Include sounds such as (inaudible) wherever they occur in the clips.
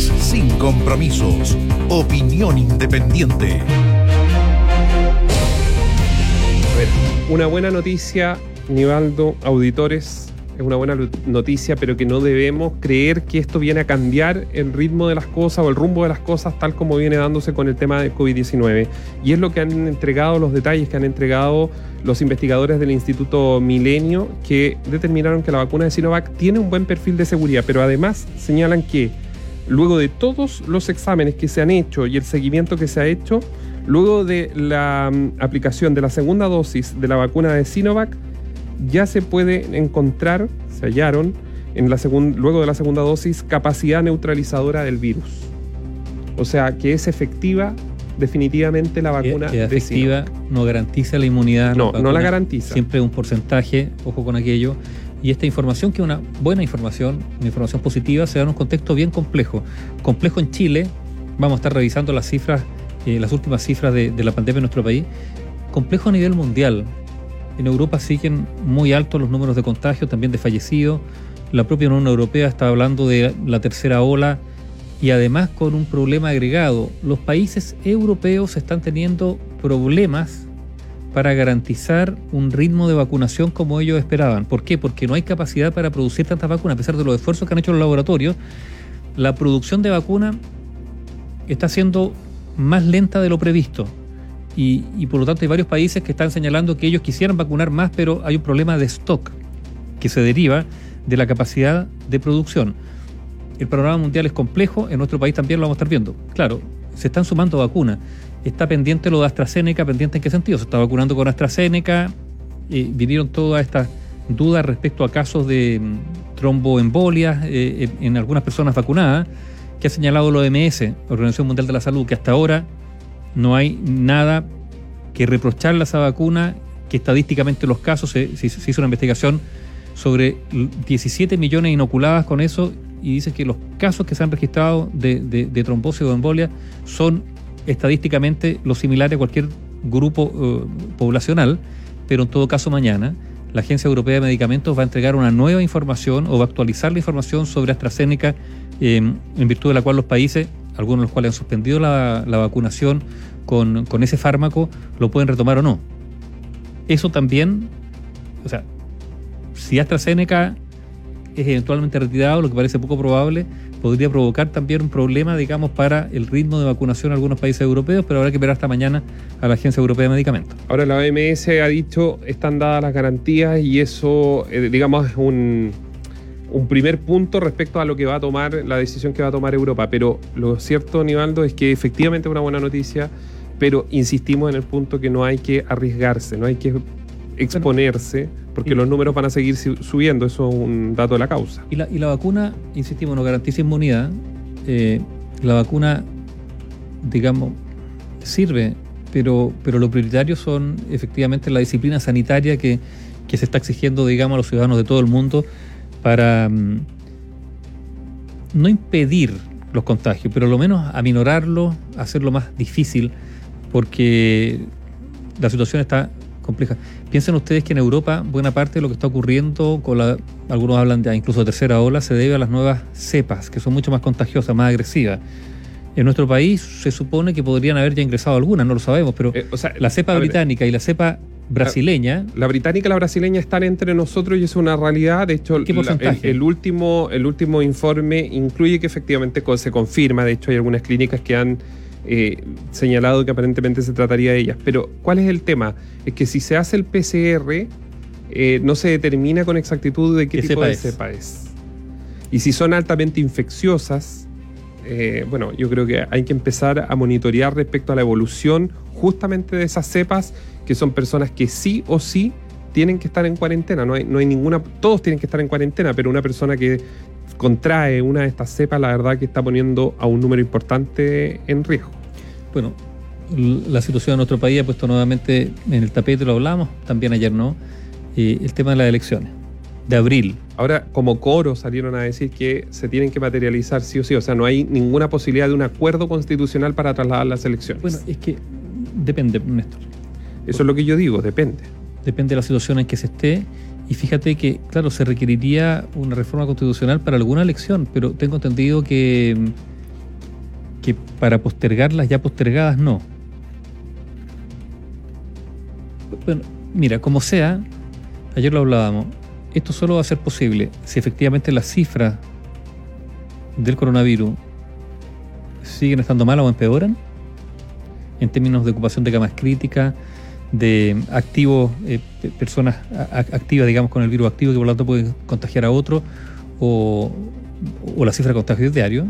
Sin compromisos. Opinión independiente. Una buena noticia, Nivaldo, auditores, es una buena noticia, pero que no debemos creer que esto viene a cambiar el ritmo de las cosas o el rumbo de las cosas tal como viene dándose con el tema de COVID-19. Y es lo que han entregado los detalles que han entregado los investigadores del Instituto Milenio, que determinaron que la vacuna de Sinovac tiene un buen perfil de seguridad, pero además señalan que luego de todos los exámenes que se han hecho y el seguimiento que se ha hecho, luego de la mm, aplicación de la segunda dosis de la vacuna de Sinovac, ya se puede encontrar, se hallaron, en la luego de la segunda dosis, capacidad neutralizadora del virus. O sea, que es efectiva definitivamente la vacuna. Que, efectiva no garantiza la inmunidad. No, no la garantiza. Siempre un porcentaje, ojo con aquello. Y esta información, que es una buena información, una información positiva, se da en un contexto bien complejo. Complejo en Chile, vamos a estar revisando las cifras, eh, las últimas cifras de, de la pandemia en nuestro país. Complejo a nivel mundial. En Europa siguen muy altos los números de contagios, también de fallecidos. La propia Unión Europea está hablando de la tercera ola y además con un problema agregado. Los países europeos están teniendo problemas para garantizar un ritmo de vacunación como ellos esperaban. ¿Por qué? Porque no hay capacidad para producir tantas vacunas, a pesar de los esfuerzos que han hecho los laboratorios. La producción de vacuna está siendo más lenta de lo previsto y, por lo tanto hay varios países que están señalando que ellos quisieran vacunar más, pero hay un problema de stock que se deriva de la capacidad de producción. El panorama mundial es complejo, en nuestro país también lo vamos a estar viendo. Claro, se están sumando vacunas. Está pendiente lo de AstraZeneca, pendiente en qué sentido. Se está vacunando con AstraZeneca, eh, vinieron todas estas dudas respecto a casos de mm, tromboembolias eh, en algunas personas vacunadas, que ha señalado la OMS, Organización Mundial de la Salud, que hasta ahora no hay nada que reprocharle a esa vacuna, que estadísticamente los casos, se, hizo una investigación sobre 17 millones inoculadas con eso y dice que los casos que se han registrado de, trombosis o embolia son estadísticamente los similares a cualquier grupo eh, poblacional, pero en todo caso mañana la Agencia Europea de Medicamentos va a entregar una nueva información o va a actualizar la información sobre AstraZeneca, eh, en virtud de la cual los países algunos de los cuales han suspendido la, vacunación con, ese fármaco, lo pueden retomar o no. Eso también, o sea, si AstraZeneca es eventualmente retirado, lo que parece poco probable, podría provocar también un problema, digamos, para el ritmo de vacunación en algunos países europeos, pero habrá que esperar hasta mañana a la Agencia Europea de Medicamentos. Ahora la OMS ha dicho, están dadas las garantías y eso, eh, digamos, es un un primer punto respecto a lo que va a tomar, la decisión que va a tomar Europa. Pero lo cierto, Nivaldo, es que efectivamente es una buena noticia, pero insistimos en el punto que no hay que arriesgarse, no hay que exponerse, porque los números van a seguir subiendo, eso es un dato de la causa. Y la, y la vacuna, insistimos, no garantiza inmunidad. Eh, la vacuna, digamos, sirve, pero, pero lo prioritario son efectivamente la disciplina sanitaria que, que se está exigiendo, digamos, a los ciudadanos de todo el mundo para mm, no impedir los contagios, pero lo menos aminorarlo, hacerlo más difícil, porque la situación está compleja. Piensen ustedes que en Europa buena parte de lo que está ocurriendo, con la, algunos hablan de incluso de tercera ola, se debe a las nuevas cepas, que son mucho más contagiosas, más agresivas. En nuestro país se supone que podrían haber ya ingresado algunas, no lo sabemos, pero eh, la cepa británica y la cepa brasileña. La, británica y la brasileña están entre nosotros y es una realidad. De hecho, el, último, el último informe incluye que efectivamente se confirma. De hecho, hay algunas clínicas que han eh, señalado que aparentemente se trataría de ellas. Pero, ¿cuál es el tema? Es que si se hace el PCR, eh, no se determina con exactitud de qué, tipo de cepa es. Y si son altamente infecciosas, eh, bueno, yo creo que hay que empezar a monitorear respecto a la evolución justamente de esas cepas que son personas que sí o sí tienen que estar en cuarentena. No hay, no hay ninguna, todos tienen que estar en cuarentena, pero una persona que contrae una de estas cepas, la verdad que está poniendo a un número importante en riesgo. Bueno, la situación en nuestro país ha puesto nuevamente en el tapete, lo hablamos, también ayer no, eh, el tema de las elecciones, de abril. Ahora, como coro salieron a decir que se tienen que materializar sí o sí, o sea, no hay ninguna posibilidad de un acuerdo constitucional para trasladar las elecciones. Bueno, es que depende, Néstor. Eso es lo que yo digo, depende. Depende de la situación en que se esté. Y fíjate que, claro, se requeriría una reforma constitucional para alguna elección, pero tengo entendido que, que para postergarlas ya postergadas no. Bueno, mira, como sea, ayer lo hablábamos, esto solo va a ser posible si efectivamente las cifras del coronavirus siguen estando malas o empeoran, en términos de ocupación de camas críticas, de activos, eh, personas activas, digamos, con el virus activo que por lo tanto pueden contagiar a otro, o, o la cifra de contagios diarios,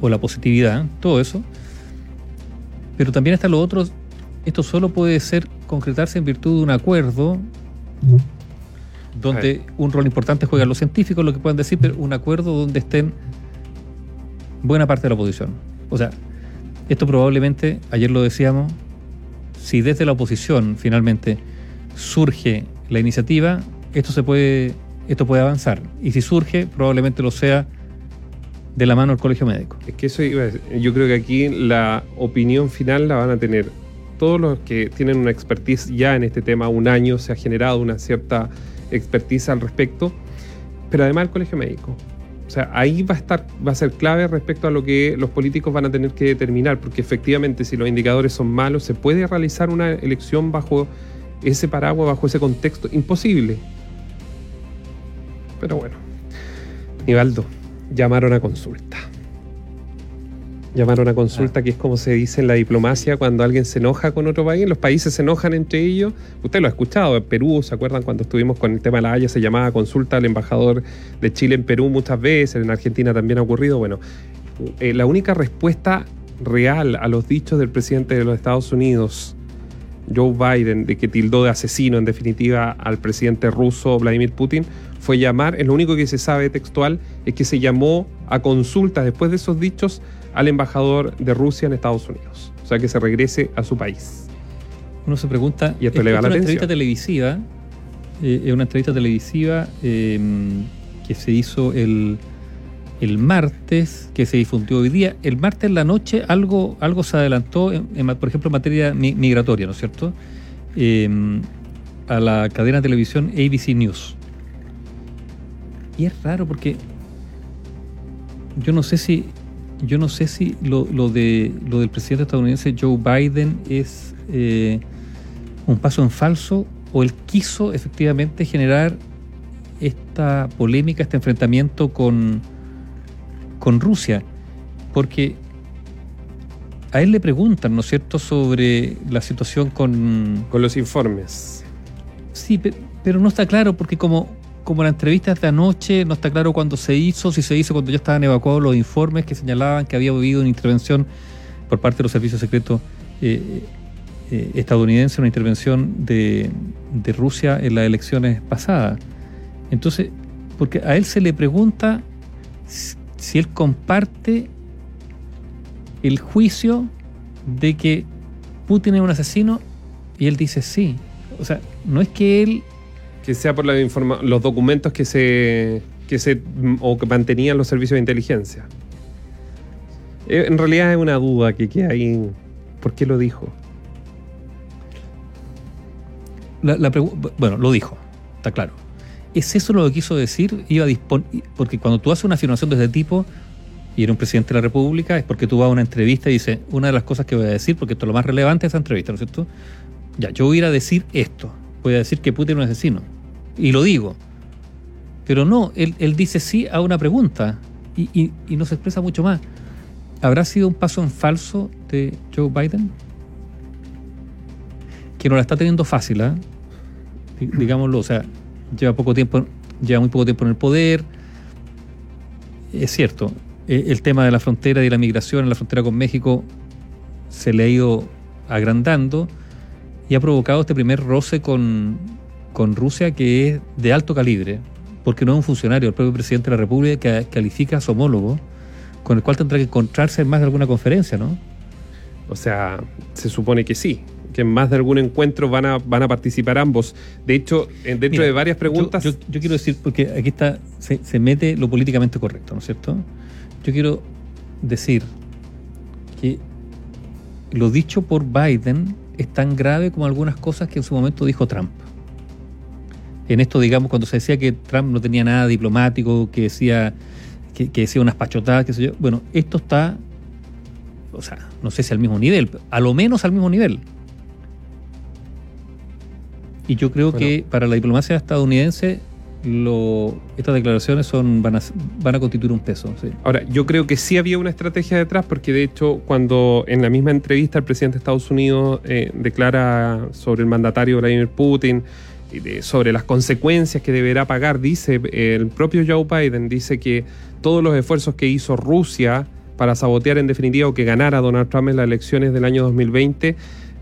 o la positividad, todo eso. Pero también está lo otro, esto solo puede ser concretarse en virtud de un acuerdo donde un rol importante juegan los científicos, lo que puedan decir, pero un acuerdo donde estén buena parte de la oposición. O sea, esto probablemente, ayer lo decíamos, si desde la oposición finalmente surge la iniciativa, esto se puede, esto puede avanzar. Y si surge, probablemente lo sea de la mano del colegio médico. Es que eso yo creo que aquí la opinión final la van a tener todos los que tienen una expertise ya en este tema, un año se ha generado una cierta expertise al respecto, pero además el colegio médico. Sea, ahí va a estar, va a ser clave respecto a lo que los políticos van a tener que determinar, porque efectivamente si los indicadores son malos, se puede realizar una elección bajo ese paraguas, bajo ese contexto, imposible. Pero bueno, Nivaldo, llamaron a consulta. Llamaron a consulta, que es como se dice en la diplomacia cuando alguien se enoja con otro país. Los países se enojan entre ellos. Usted lo ha escuchado, en Perú, ¿se acuerdan cuando estuvimos con el tema de la Haya? Se llamaba consulta al embajador de Chile en Perú muchas veces, en Argentina también ha ocurrido. Bueno, eh, la única respuesta real a los dichos del presidente de los Estados Unidos, Joe Biden, de que tildó de asesino en definitiva al presidente ruso Vladimir Putin, fue llamar, es lo único que se sabe textual, es que se llamó a consulta después de esos dichos al embajador de Rusia en Estados Unidos. O sea, que se regrese a su país. Uno se pregunta, y esto le va la una entrevista televisiva, eh, es una entrevista televisiva em, que se hizo el, el martes, que se difundió hoy día. El martes en la noche algo, algo se adelantó, por ejemplo, en materia migratoria, ¿no es cierto? Em, a la cadena de televisión ABC News. Y es raro porque yo no sé si yo no sé si lo, de, lo del presidente estadounidense Joe Biden es eh, un paso en falso o él quiso efectivamente generar esta polémica, este enfrentamiento con, con Rusia, porque a él le preguntan, ¿no es cierto?, sobre la situación con... Con los informes. Sí, pero no está claro porque como como la entrevista de anoche, no está claro cuándo se hizo, si se hizo cuando ya estaban evacuados los informes que señalaban que había habido una intervención por parte de los servicios secretos eh, eh, estadounidenses, una intervención de, de, Rusia en las elecciones pasadas. Entonces, porque a él se le pregunta si él comparte el juicio de que Putin es un asesino y él dice sí. O sea, no es que él que sea por la los documentos que se, que se o que mantenían los servicios de inteligencia. Eh, en realidad es una duda que queda ahí. ¿Por qué lo dijo? bueno, lo dijo, está claro. ¿Es eso lo que quiso decir? Iba porque cuando tú haces una afirmación de este tipo y eres un presidente de la República, es porque tú vas a una entrevista y dices, una de las cosas que voy a decir, porque esto es lo más relevante de esa entrevista, ¿no es cierto? Ya, yo voy a ir a decir esto. Voy a decir que Putin es un asesino y lo digo. Pero no, él, dice sí a una pregunta y, y, no se expresa mucho más. ¿Habrá sido un paso en falso de Joe Biden? Que no la está teniendo fácil, ¿eh? digámoslo, o sea, lleva poco tiempo, lleva muy poco tiempo en el poder. Es cierto, e, el tema de la frontera y la migración en la frontera con México se le ha ido agrandando y ha provocado este primer roce con, con Rusia que es de alto calibre, porque no es un funcionario, el propio presidente de la República que califica a su homólogo, con el cual tendrá que encontrarse en más de alguna conferencia, ¿no? O sea, se supone que sí, que en más de algún encuentro van a, van a participar ambos. De hecho, dentro de varias preguntas... Yo, quiero decir, porque aquí está, se, se mete lo políticamente correcto, ¿no es cierto? Yo quiero decir que lo dicho por Biden es tan grave como algunas cosas que en su momento dijo Trump en esto, digamos, cuando se decía que Trump no tenía nada diplomático, que decía, que, decía unas pachotadas, qué sé yo. Bueno, esto está o sea, no sé si al mismo nivel, a lo menos al mismo nivel. Y yo creo que para la diplomacia estadounidense lo, estas declaraciones son, van, a, van a constituir un peso. Ahora, yo creo que sí había una estrategia detrás, porque de hecho, cuando en la misma entrevista el presidente de Estados Unidos eh, declara sobre el mandatario Vladimir Putin, sobre las consecuencias que deberá pagar, dice el propio Joe Biden, dice que todos los esfuerzos que hizo Rusia para sabotear en definitiva o que ganara Donald Trump en las elecciones del año 2020,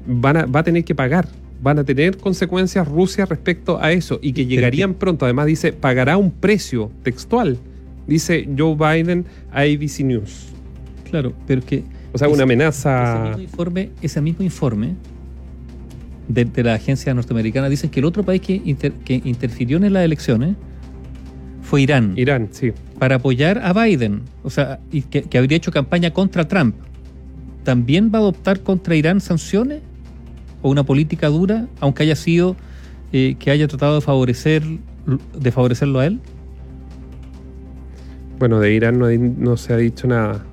van a, va a tener que pagar van a tener consecuencias Rusia respecto a eso y que llegarían (laughs) pronto. Además dice, pagará un precio textual, dice Joe Biden a ABC News. Claro, pero que... O sea, una amenaza... Ese mismo informe, ese mismo informe de, la agencia norteamericana dice que el otro país que, interfirió en las elecciones fue Irán. Irán, sí. Para apoyar a Biden, o sea, y que, que habría hecho campaña contra Trump. ¿También va a adoptar contra Irán sanciones? o una política dura, aunque haya sido eh, que haya tratado de favorecer de favorecerlo a él? Bueno, de Irán no, se ha dicho nada.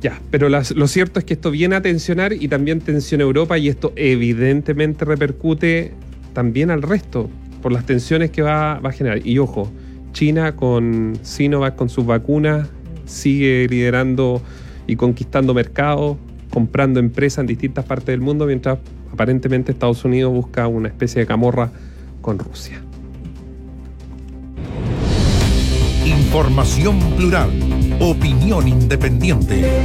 Ya, pero lo cierto es que esto viene a tensionar y también tensiona Europa y esto evidentemente repercute también al resto por las tensiones que va, va a generar. Y ojo, China con Sinovac, con sus vacunas, sigue liderando y conquistando mercados, comprando empresas en distintas partes del mundo, mientras aparentemente Estados Unidos busca una especie de camorra con Rusia. Información plural, opinión independiente.